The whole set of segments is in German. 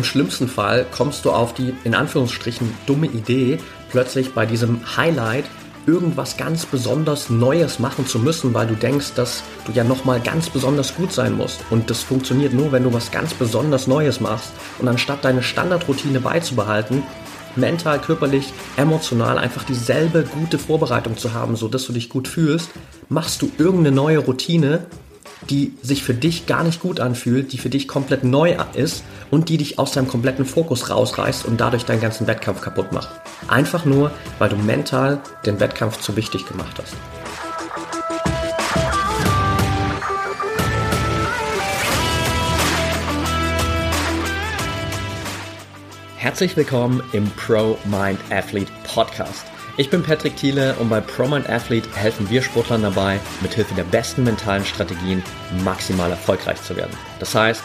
Im schlimmsten Fall kommst du auf die in Anführungsstrichen dumme Idee, plötzlich bei diesem Highlight irgendwas ganz besonders Neues machen zu müssen, weil du denkst, dass du ja nochmal ganz besonders gut sein musst. Und das funktioniert nur, wenn du was ganz besonders Neues machst. Und anstatt deine Standardroutine beizubehalten, mental, körperlich, emotional einfach dieselbe gute Vorbereitung zu haben, so dass du dich gut fühlst, machst du irgendeine neue Routine, die sich für dich gar nicht gut anfühlt, die für dich komplett neu ist und die dich aus deinem kompletten Fokus rausreißt und dadurch deinen ganzen Wettkampf kaputt macht. Einfach nur, weil du mental den Wettkampf zu wichtig gemacht hast. Herzlich willkommen im Pro Mind Athlete Podcast. Ich bin Patrick Thiele und bei Pro Mind Athlete helfen wir Sportlern dabei, mithilfe der besten mentalen Strategien maximal erfolgreich zu werden. Das heißt,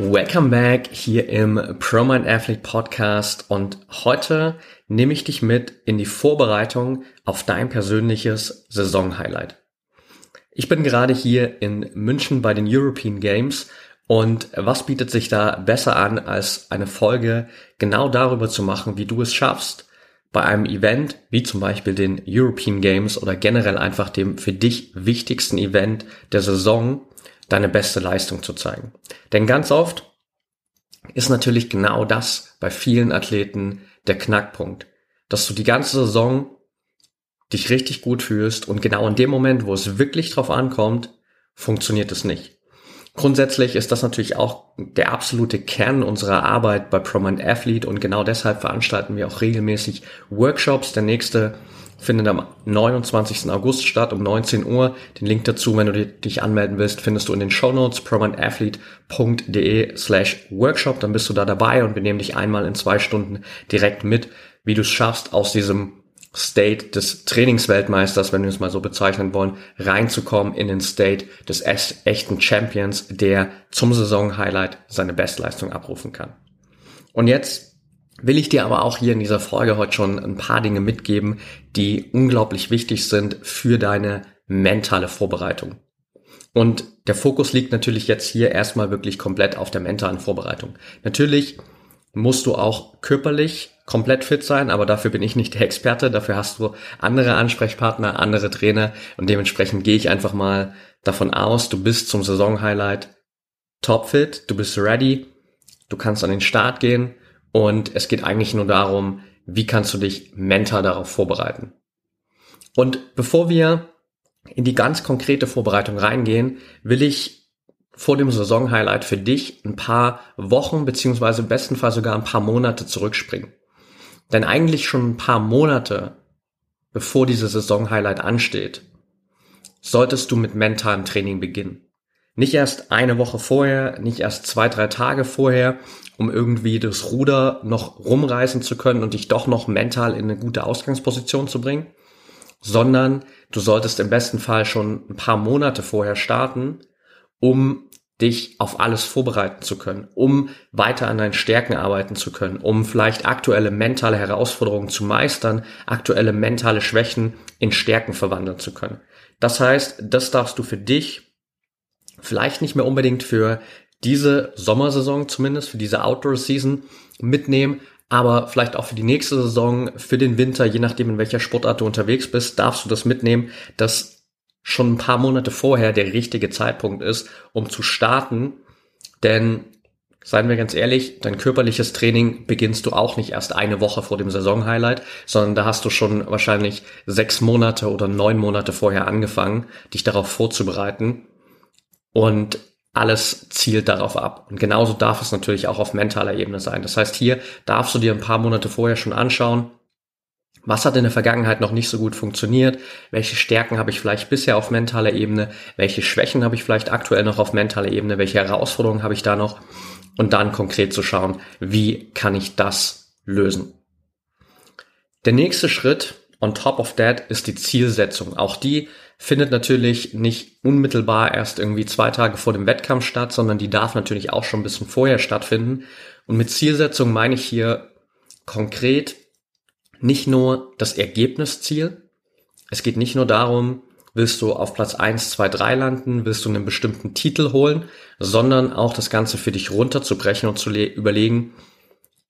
Welcome back hier im ProMind Athlete Podcast und heute nehme ich dich mit in die Vorbereitung auf dein persönliches Saisonhighlight. Ich bin gerade hier in München bei den European Games und was bietet sich da besser an, als eine Folge genau darüber zu machen, wie du es schaffst, bei einem Event wie zum Beispiel den European Games oder generell einfach dem für dich wichtigsten Event der Saison deine beste Leistung zu zeigen. Denn ganz oft ist natürlich genau das bei vielen Athleten der Knackpunkt, dass du die ganze Saison dich richtig gut fühlst und genau in dem Moment, wo es wirklich drauf ankommt, funktioniert es nicht. Grundsätzlich ist das natürlich auch der absolute Kern unserer Arbeit bei Prominent Athlete und genau deshalb veranstalten wir auch regelmäßig Workshops. Der nächste findet am 29. August statt um 19 Uhr. Den Link dazu, wenn du dich anmelden willst, findest du in den Show Notes prominentathlete.de slash workshop. Dann bist du da dabei und wir nehmen dich einmal in zwei Stunden direkt mit, wie du es schaffst, aus diesem State des Trainingsweltmeisters, wenn wir es mal so bezeichnen wollen, reinzukommen in den State des echten Champions, der zum Saisonhighlight seine Bestleistung abrufen kann. Und jetzt will ich dir aber auch hier in dieser Folge heute schon ein paar Dinge mitgeben, die unglaublich wichtig sind für deine mentale Vorbereitung. Und der Fokus liegt natürlich jetzt hier erstmal wirklich komplett auf der mentalen Vorbereitung. Natürlich musst du auch körperlich komplett fit sein, aber dafür bin ich nicht der Experte. Dafür hast du andere Ansprechpartner, andere Trainer und dementsprechend gehe ich einfach mal davon aus, du bist zum Saisonhighlight topfit, du bist ready, du kannst an den Start gehen und es geht eigentlich nur darum, wie kannst du dich mental darauf vorbereiten. Und bevor wir in die ganz konkrete Vorbereitung reingehen, will ich vor dem Saisonhighlight für dich ein paar Wochen beziehungsweise im besten Fall sogar ein paar Monate zurückspringen. Denn eigentlich schon ein paar Monate, bevor diese Saisonhighlight ansteht, solltest du mit mentalem Training beginnen. Nicht erst eine Woche vorher, nicht erst zwei, drei Tage vorher, um irgendwie das Ruder noch rumreißen zu können und dich doch noch mental in eine gute Ausgangsposition zu bringen, sondern du solltest im besten Fall schon ein paar Monate vorher starten, um dich auf alles vorbereiten zu können, um weiter an deinen Stärken arbeiten zu können, um vielleicht aktuelle mentale Herausforderungen zu meistern, aktuelle mentale Schwächen in Stärken verwandeln zu können. Das heißt, das darfst du für dich vielleicht nicht mehr unbedingt für diese Sommersaison zumindest, für diese Outdoor-Season mitnehmen, aber vielleicht auch für die nächste Saison, für den Winter, je nachdem in welcher Sportart du unterwegs bist, darfst du das mitnehmen, dass schon ein paar Monate vorher der richtige Zeitpunkt ist, um zu starten. Denn, seien wir ganz ehrlich, dein körperliches Training beginnst du auch nicht erst eine Woche vor dem Saisonhighlight, sondern da hast du schon wahrscheinlich sechs Monate oder neun Monate vorher angefangen, dich darauf vorzubereiten. Und alles zielt darauf ab. Und genauso darf es natürlich auch auf mentaler Ebene sein. Das heißt, hier darfst du dir ein paar Monate vorher schon anschauen, Was hat in der Vergangenheit noch nicht so gut funktioniert? Welche Stärken habe ich vielleicht bisher auf mentaler Ebene? Welche Schwächen habe ich vielleicht aktuell noch auf mentaler Ebene? Welche Herausforderungen habe ich da noch? Und dann konkret zu schauen, wie kann ich das lösen? Der nächste Schritt on top of that ist die Zielsetzung. Auch die findet natürlich nicht unmittelbar erst irgendwie zwei Tage vor dem Wettkampf statt, sondern die darf natürlich auch schon ein bisschen vorher stattfinden. Und mit Zielsetzung meine ich hier konkret nicht nur das Ergebnisziel. Es geht nicht nur darum, willst du auf Platz 1, 2, 3 landen, willst du einen bestimmten Titel holen, sondern auch das Ganze für dich runterzubrechen und zu überlegen,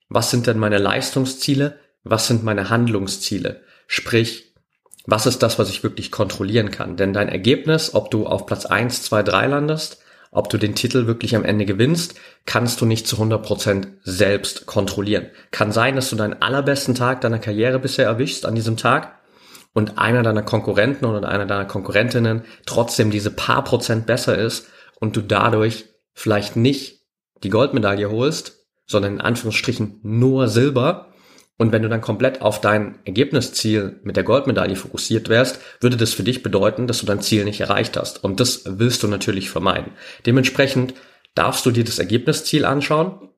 was sind denn meine Leistungsziele, was sind meine Handlungsziele? Sprich, was ist das, was ich wirklich kontrollieren kann? Denn dein Ergebnis, ob du auf Platz 1, 2, 3 landest, ob du den Titel wirklich am Ende gewinnst, kannst du nicht zu 100% selbst kontrollieren. Kann sein, dass du deinen allerbesten Tag deiner Karriere bisher erwischst an diesem Tag und einer deiner Konkurrenten oder einer deiner Konkurrentinnen trotzdem diese paar Prozent besser ist und du dadurch vielleicht nicht die Goldmedaille holst, sondern in Anführungsstrichen nur Silber, und wenn du dann komplett auf dein Ergebnisziel mit der Goldmedaille fokussiert wärst, würde das für dich bedeuten, dass du dein Ziel nicht erreicht hast. Und das willst du natürlich vermeiden. Dementsprechend darfst du dir das Ergebnisziel anschauen.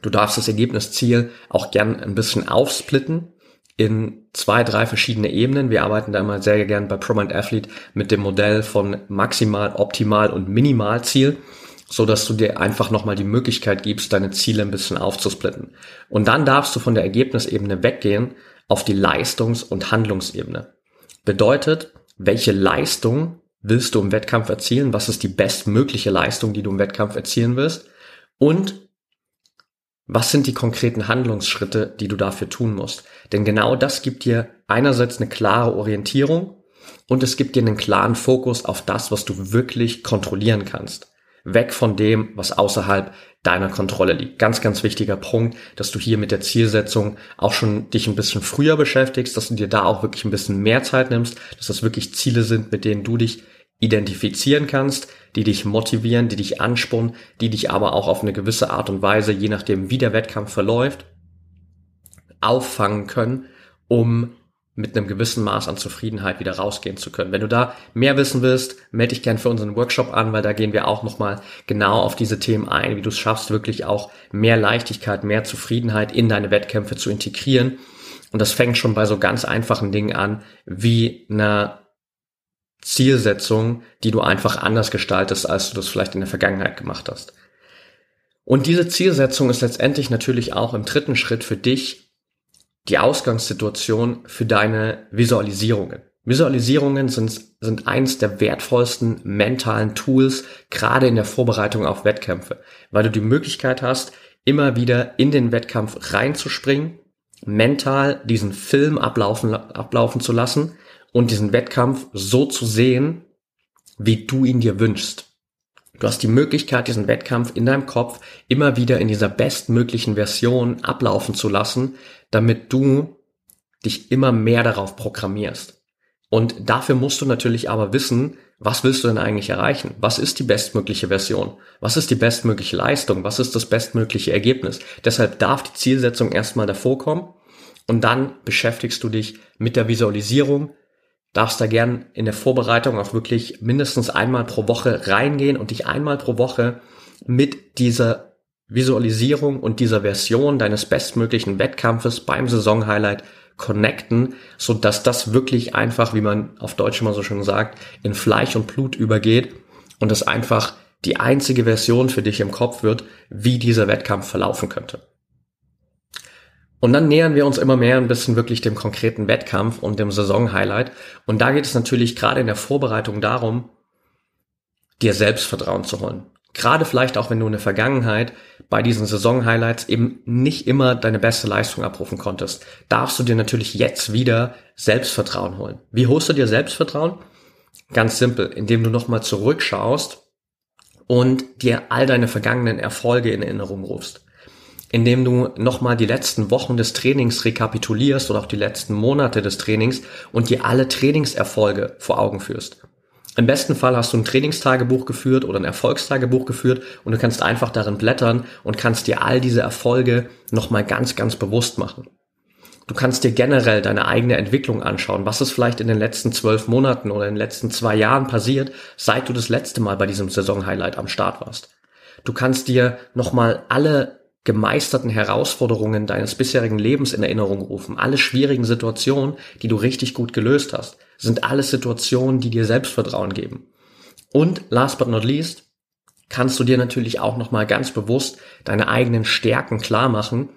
Du darfst das Ergebnisziel auch gern ein bisschen aufsplitten in zwei, drei verschiedene Ebenen. Wir arbeiten da immer sehr gern bei ProMind Athlete mit dem Modell von maximal, optimal und Minimalziel so dass du dir einfach nochmal die Möglichkeit gibst, deine Ziele ein bisschen aufzusplitten. Und dann darfst du von der Ergebnisebene weggehen auf die Leistungs- und Handlungsebene. Bedeutet, welche Leistung willst du im Wettkampf erzielen? Was ist die bestmögliche Leistung, die du im Wettkampf erzielen willst? Und was sind die konkreten Handlungsschritte, die du dafür tun musst? Denn genau das gibt dir einerseits eine klare Orientierung und es gibt dir einen klaren Fokus auf das, was du wirklich kontrollieren kannst weg von dem, was außerhalb deiner Kontrolle liegt. Ganz, ganz wichtiger Punkt, dass du hier mit der Zielsetzung auch schon dich ein bisschen früher beschäftigst, dass du dir da auch wirklich ein bisschen mehr Zeit nimmst, dass das wirklich Ziele sind, mit denen du dich identifizieren kannst, die dich motivieren, die dich anspornen, die dich aber auch auf eine gewisse Art und Weise, je nachdem wie der Wettkampf verläuft, auffangen können, um mit einem gewissen Maß an Zufriedenheit wieder rausgehen zu können. Wenn du da mehr wissen willst, melde dich gern für unseren Workshop an, weil da gehen wir auch nochmal genau auf diese Themen ein, wie du es schaffst, wirklich auch mehr Leichtigkeit, mehr Zufriedenheit in deine Wettkämpfe zu integrieren. Und das fängt schon bei so ganz einfachen Dingen an, wie einer Zielsetzung, die du einfach anders gestaltest, als du das vielleicht in der Vergangenheit gemacht hast. Und diese Zielsetzung ist letztendlich natürlich auch im dritten Schritt für dich die Ausgangssituation für deine Visualisierungen. Visualisierungen sind, sind eins der wertvollsten mentalen Tools, gerade in der Vorbereitung auf Wettkämpfe, weil du die Möglichkeit hast, immer wieder in den Wettkampf reinzuspringen, mental diesen Film ablaufen, ablaufen zu lassen und diesen Wettkampf so zu sehen, wie du ihn dir wünschst. Du hast die Möglichkeit, diesen Wettkampf in deinem Kopf immer wieder in dieser bestmöglichen Version ablaufen zu lassen, damit du dich immer mehr darauf programmierst. Und dafür musst du natürlich aber wissen, was willst du denn eigentlich erreichen? Was ist die bestmögliche Version? Was ist die bestmögliche Leistung? Was ist das bestmögliche Ergebnis? Deshalb darf die Zielsetzung erstmal davor kommen und dann beschäftigst du dich mit der Visualisierung, darfst da gern in der Vorbereitung auch wirklich mindestens einmal pro Woche reingehen und dich einmal pro Woche mit dieser Visualisierung und dieser Version deines bestmöglichen Wettkampfes beim Saisonhighlight connecten, so dass das wirklich einfach, wie man auf Deutsch immer so schön sagt, in Fleisch und Blut übergeht und es einfach die einzige Version für dich im Kopf wird, wie dieser Wettkampf verlaufen könnte. Und dann nähern wir uns immer mehr ein bisschen wirklich dem konkreten Wettkampf und dem Saisonhighlight. Und da geht es natürlich gerade in der Vorbereitung darum, dir Selbstvertrauen zu holen. Gerade vielleicht auch, wenn du in der Vergangenheit bei diesen Saisonhighlights eben nicht immer deine beste Leistung abrufen konntest, darfst du dir natürlich jetzt wieder Selbstvertrauen holen. Wie holst du dir Selbstvertrauen? Ganz simpel, indem du nochmal zurückschaust und dir all deine vergangenen Erfolge in Erinnerung rufst indem du nochmal die letzten Wochen des Trainings rekapitulierst oder auch die letzten Monate des Trainings und dir alle Trainingserfolge vor Augen führst. Im besten Fall hast du ein Trainingstagebuch geführt oder ein Erfolgstagebuch geführt und du kannst einfach darin blättern und kannst dir all diese Erfolge nochmal ganz, ganz bewusst machen. Du kannst dir generell deine eigene Entwicklung anschauen. Was ist vielleicht in den letzten zwölf Monaten oder in den letzten zwei Jahren passiert, seit du das letzte Mal bei diesem Saisonhighlight am Start warst. Du kannst dir nochmal alle gemeisterten Herausforderungen deines bisherigen Lebens in Erinnerung rufen. Alle schwierigen Situationen, die du richtig gut gelöst hast, sind alles Situationen, die dir Selbstvertrauen geben. Und last but not least, kannst du dir natürlich auch nochmal ganz bewusst deine eigenen Stärken klar machen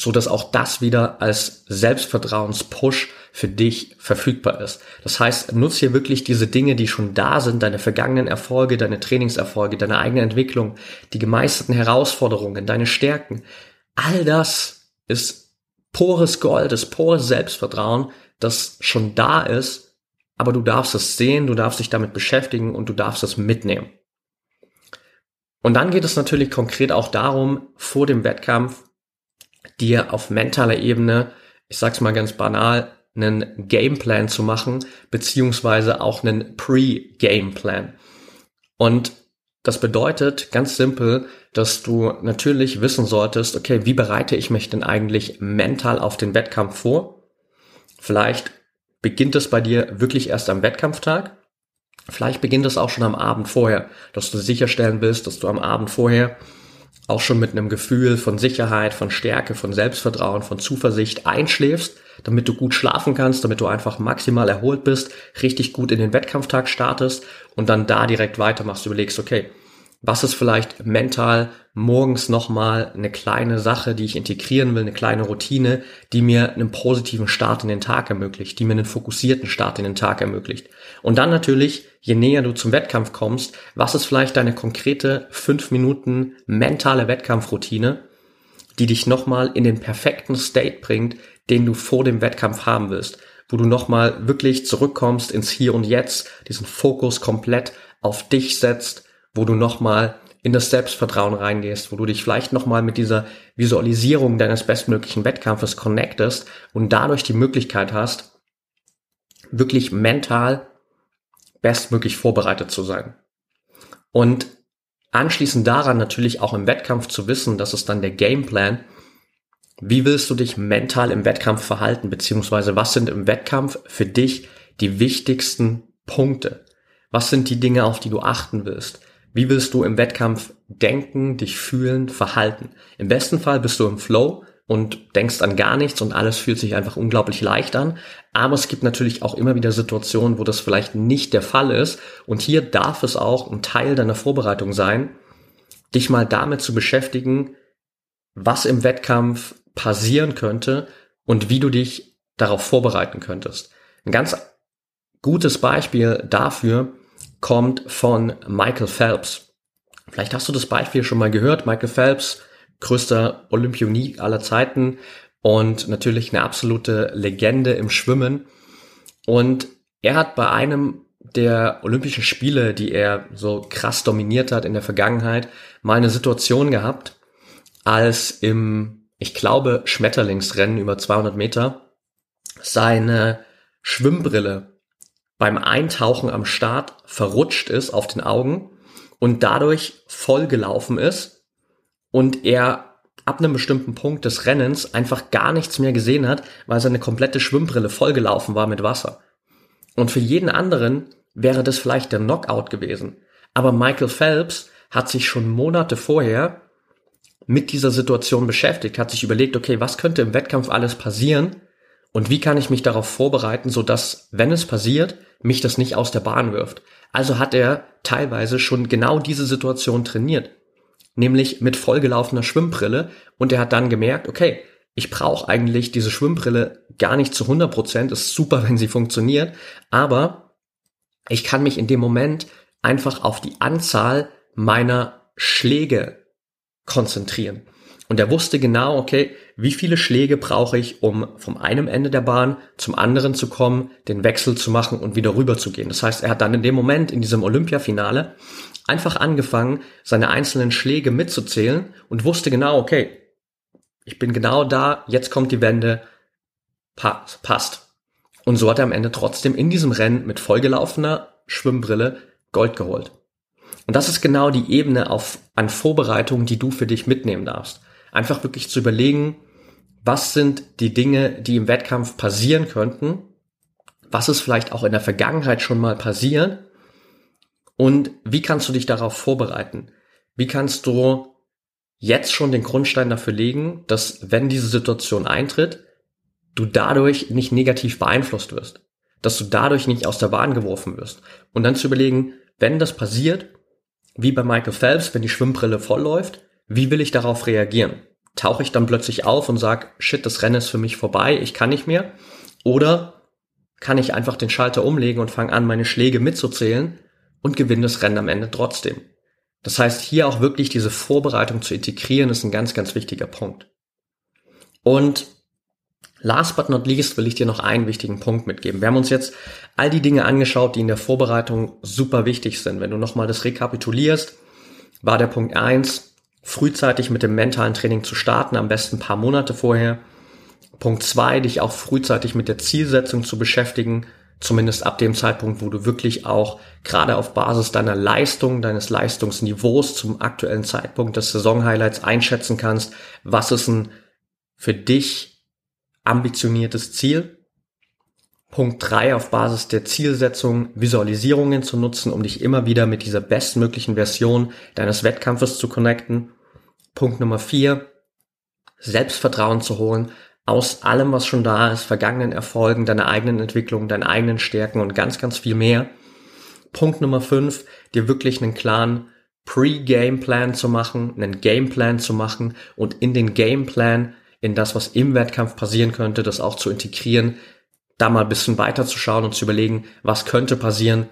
so dass auch das wieder als Selbstvertrauenspush für dich verfügbar ist. Das heißt, nutze hier wirklich diese Dinge, die schon da sind, deine vergangenen Erfolge, deine Trainingserfolge, deine eigene Entwicklung, die gemeisterten Herausforderungen, deine Stärken. All das ist pures Gold, ist pures Selbstvertrauen, das schon da ist, aber du darfst es sehen, du darfst dich damit beschäftigen und du darfst es mitnehmen. Und dann geht es natürlich konkret auch darum, vor dem Wettkampf dir auf mentaler Ebene, ich sag's mal ganz banal, einen Gameplan zu machen, beziehungsweise auch einen Pre-Gameplan. Und das bedeutet ganz simpel, dass du natürlich wissen solltest, okay, wie bereite ich mich denn eigentlich mental auf den Wettkampf vor? Vielleicht beginnt es bei dir wirklich erst am Wettkampftag. Vielleicht beginnt es auch schon am Abend vorher, dass du sicherstellen willst, dass du am Abend vorher auch schon mit einem Gefühl von Sicherheit, von Stärke, von Selbstvertrauen, von Zuversicht einschläfst, damit du gut schlafen kannst, damit du einfach maximal erholt bist, richtig gut in den Wettkampftag startest und dann da direkt weitermachst, überlegst, okay, was ist vielleicht mental morgens nochmal eine kleine Sache, die ich integrieren will, eine kleine Routine, die mir einen positiven Start in den Tag ermöglicht, die mir einen fokussierten Start in den Tag ermöglicht. Und dann natürlich, je näher du zum Wettkampf kommst, was ist vielleicht deine konkrete fünf Minuten mentale Wettkampfroutine, die dich nochmal in den perfekten State bringt, den du vor dem Wettkampf haben willst, wo du nochmal wirklich zurückkommst ins Hier und Jetzt, diesen Fokus komplett auf dich setzt, wo du nochmal in das Selbstvertrauen reingehst, wo du dich vielleicht nochmal mit dieser Visualisierung deines bestmöglichen Wettkampfes connectest und dadurch die Möglichkeit hast, wirklich mental bestmöglich vorbereitet zu sein. Und anschließend daran natürlich auch im Wettkampf zu wissen, das ist dann der Gameplan, wie willst du dich mental im Wettkampf verhalten, beziehungsweise was sind im Wettkampf für dich die wichtigsten Punkte? Was sind die Dinge, auf die du achten willst? Wie willst du im Wettkampf denken, dich fühlen, verhalten? Im besten Fall bist du im Flow und denkst an gar nichts und alles fühlt sich einfach unglaublich leicht an. Aber es gibt natürlich auch immer wieder Situationen, wo das vielleicht nicht der Fall ist. Und hier darf es auch ein Teil deiner Vorbereitung sein, dich mal damit zu beschäftigen, was im Wettkampf passieren könnte und wie du dich darauf vorbereiten könntest. Ein ganz gutes Beispiel dafür kommt von Michael Phelps. Vielleicht hast du das Beispiel schon mal gehört. Michael Phelps, größter Olympionik aller Zeiten und natürlich eine absolute Legende im Schwimmen. Und er hat bei einem der Olympischen Spiele, die er so krass dominiert hat in der Vergangenheit, mal eine Situation gehabt, als im, ich glaube, Schmetterlingsrennen über 200 Meter seine Schwimmbrille beim Eintauchen am Start verrutscht ist auf den Augen und dadurch vollgelaufen ist und er ab einem bestimmten Punkt des Rennens einfach gar nichts mehr gesehen hat, weil seine komplette Schwimmbrille vollgelaufen war mit Wasser. Und für jeden anderen wäre das vielleicht der Knockout gewesen. Aber Michael Phelps hat sich schon Monate vorher mit dieser Situation beschäftigt, hat sich überlegt, okay, was könnte im Wettkampf alles passieren, und wie kann ich mich darauf vorbereiten, so dass, wenn es passiert, mich das nicht aus der Bahn wirft? Also hat er teilweise schon genau diese Situation trainiert, nämlich mit vollgelaufener Schwimmbrille. Und er hat dann gemerkt, okay, ich brauche eigentlich diese Schwimmbrille gar nicht zu 100 Prozent, ist super, wenn sie funktioniert, aber ich kann mich in dem Moment einfach auf die Anzahl meiner Schläge konzentrieren. Und er wusste genau, okay, wie viele Schläge brauche ich, um vom einem Ende der Bahn zum anderen zu kommen, den Wechsel zu machen und wieder rüber zu gehen. Das heißt, er hat dann in dem Moment, in diesem Olympiafinale, einfach angefangen, seine einzelnen Schläge mitzuzählen und wusste genau, okay, ich bin genau da, jetzt kommt die Wende, passt. Und so hat er am Ende trotzdem in diesem Rennen mit vollgelaufener Schwimmbrille Gold geholt. Und das ist genau die Ebene auf, an Vorbereitungen, die du für dich mitnehmen darfst. Einfach wirklich zu überlegen, was sind die Dinge, die im Wettkampf passieren könnten, was ist vielleicht auch in der Vergangenheit schon mal passiert und wie kannst du dich darauf vorbereiten? Wie kannst du jetzt schon den Grundstein dafür legen, dass wenn diese Situation eintritt, du dadurch nicht negativ beeinflusst wirst, dass du dadurch nicht aus der Bahn geworfen wirst und dann zu überlegen, wenn das passiert, wie bei Michael Phelps, wenn die Schwimmbrille vollläuft, wie will ich darauf reagieren? Tauche ich dann plötzlich auf und sag, shit, das Rennen ist für mich vorbei, ich kann nicht mehr? Oder kann ich einfach den Schalter umlegen und fange an, meine Schläge mitzuzählen und gewinne das Rennen am Ende trotzdem? Das heißt, hier auch wirklich diese Vorbereitung zu integrieren, ist ein ganz, ganz wichtiger Punkt. Und last but not least will ich dir noch einen wichtigen Punkt mitgeben. Wir haben uns jetzt all die Dinge angeschaut, die in der Vorbereitung super wichtig sind. Wenn du nochmal das rekapitulierst, war der Punkt eins frühzeitig mit dem mentalen Training zu starten, am besten ein paar Monate vorher. Punkt zwei, dich auch frühzeitig mit der Zielsetzung zu beschäftigen, zumindest ab dem Zeitpunkt, wo du wirklich auch gerade auf Basis deiner Leistung, deines Leistungsniveaus zum aktuellen Zeitpunkt des Saisonhighlights einschätzen kannst, was ist ein für dich ambitioniertes Ziel. Punkt drei auf Basis der Zielsetzung Visualisierungen zu nutzen, um dich immer wieder mit dieser bestmöglichen Version deines Wettkampfes zu connecten. Punkt Nummer vier Selbstvertrauen zu holen, aus allem, was schon da ist, vergangenen Erfolgen, deiner eigenen Entwicklung, deinen eigenen Stärken und ganz, ganz viel mehr. Punkt Nummer fünf, dir wirklich einen klaren Pre-Game-Plan zu machen, einen Gameplan zu machen und in den Gameplan, in das, was im Wettkampf passieren könnte, das auch zu integrieren, da mal ein bisschen weiter zu schauen und zu überlegen, was könnte passieren,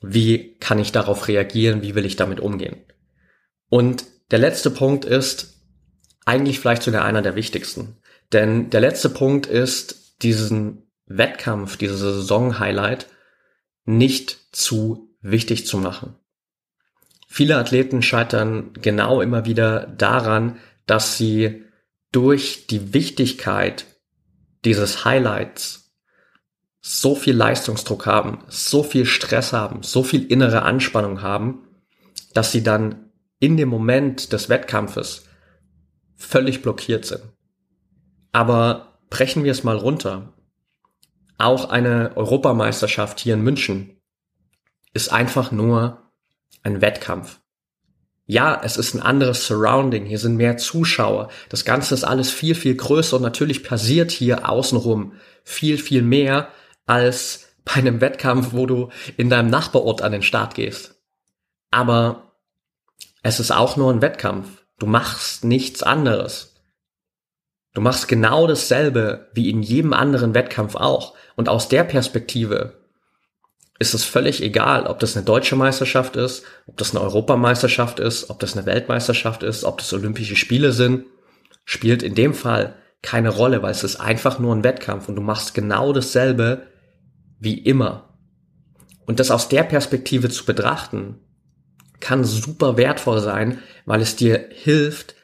wie kann ich darauf reagieren, wie will ich damit umgehen. Und der letzte Punkt ist eigentlich vielleicht sogar einer der wichtigsten. Denn der letzte Punkt ist, diesen Wettkampf, dieses Saison-Highlight nicht zu wichtig zu machen. Viele Athleten scheitern genau immer wieder daran, dass sie durch die Wichtigkeit dieses Highlights so viel Leistungsdruck haben, so viel Stress haben, so viel innere Anspannung haben, dass sie dann in dem Moment des Wettkampfes völlig blockiert sind. Aber brechen wir es mal runter. Auch eine Europameisterschaft hier in München ist einfach nur ein Wettkampf. Ja, es ist ein anderes Surrounding, hier sind mehr Zuschauer, das Ganze ist alles viel, viel größer und natürlich passiert hier außenrum viel, viel mehr als bei einem Wettkampf, wo du in deinem Nachbarort an den Start gehst. Aber es ist auch nur ein Wettkampf. Du machst nichts anderes. Du machst genau dasselbe wie in jedem anderen Wettkampf auch. Und aus der Perspektive ist es völlig egal, ob das eine deutsche Meisterschaft ist, ob das eine Europameisterschaft ist, ob das eine Weltmeisterschaft ist, ob das Olympische Spiele sind, spielt in dem Fall keine Rolle, weil es ist einfach nur ein Wettkampf und du machst genau dasselbe wie immer. Und das aus der Perspektive zu betrachten, kann super wertvoll sein, weil es dir hilft,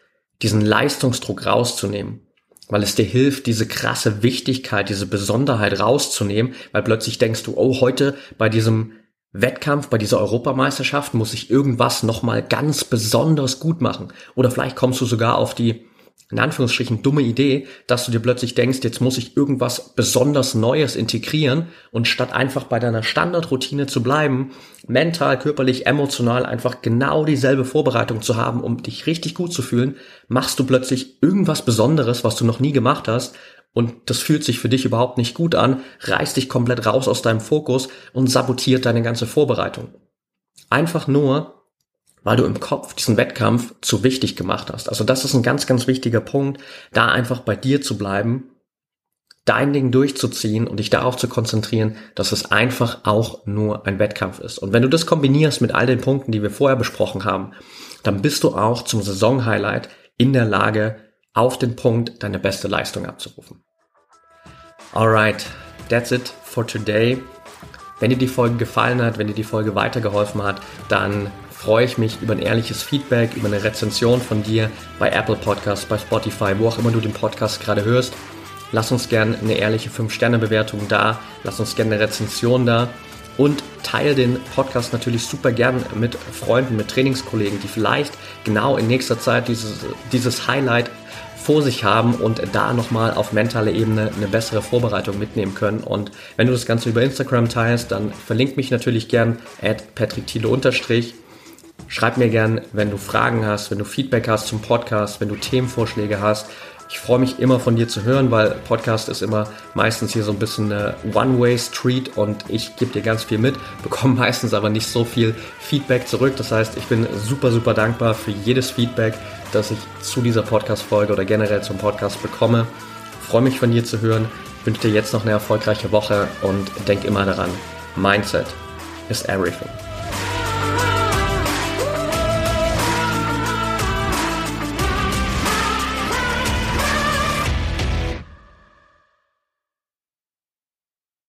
diesen Leistungsdruck rauszunehmen weil es dir hilft, diese krasse Wichtigkeit, diese Besonderheit rauszunehmen, weil plötzlich denkst du, oh, heute bei diesem Wettkampf, bei dieser Europameisterschaft muss ich irgendwas nochmal ganz besonders gut machen. Oder vielleicht kommst du sogar auf die in Anführungsstrichen dumme Idee, dass du dir plötzlich denkst, jetzt muss ich irgendwas besonders Neues integrieren und statt einfach bei deiner Standardroutine zu bleiben, mental, körperlich, emotional einfach genau dieselbe Vorbereitung zu haben, um dich richtig gut zu fühlen, machst du plötzlich irgendwas Besonderes, was du noch nie gemacht hast und das fühlt sich für dich überhaupt nicht gut an, reißt dich komplett raus aus deinem Fokus und sabotiert deine ganze Vorbereitung. Einfach nur, weil du im Kopf diesen Wettkampf zu wichtig gemacht hast. Also das ist ein ganz, ganz wichtiger Punkt, da einfach bei dir zu bleiben, dein Ding durchzuziehen und dich darauf zu konzentrieren, dass es einfach auch nur ein Wettkampf ist. Und wenn du das kombinierst mit all den Punkten, die wir vorher besprochen haben, dann bist du auch zum Saisonhighlight in der Lage, auf den Punkt deine beste Leistung abzurufen. Alright, that's it for today. Wenn dir die Folge gefallen hat, wenn dir die Folge weitergeholfen hat, dann freue ich mich über ein ehrliches Feedback, über eine Rezension von dir bei Apple Podcasts, bei Spotify, wo auch immer du den Podcast gerade hörst. Lass uns gerne eine ehrliche 5-Sterne-Bewertung da, lass uns gerne eine Rezension da und teile den Podcast natürlich super gern mit Freunden, mit Trainingskollegen, die vielleicht genau in nächster Zeit dieses, dieses Highlight vor sich haben und da nochmal auf mentaler Ebene eine bessere Vorbereitung mitnehmen können. Und wenn du das Ganze über Instagram teilst, dann verlink mich natürlich gern at patrickthiele unterstrich. Schreib mir gern, wenn du Fragen hast, wenn du Feedback hast zum Podcast, wenn du Themenvorschläge hast. Ich freue mich immer von dir zu hören, weil Podcast ist immer meistens hier so ein bisschen eine One-Way-Street und ich gebe dir ganz viel mit, bekomme meistens aber nicht so viel Feedback zurück. Das heißt, ich bin super, super dankbar für jedes Feedback, das ich zu dieser Podcast-Folge oder generell zum Podcast bekomme. Ich freue mich von dir zu hören, ich wünsche dir jetzt noch eine erfolgreiche Woche und denk immer daran, Mindset is everything.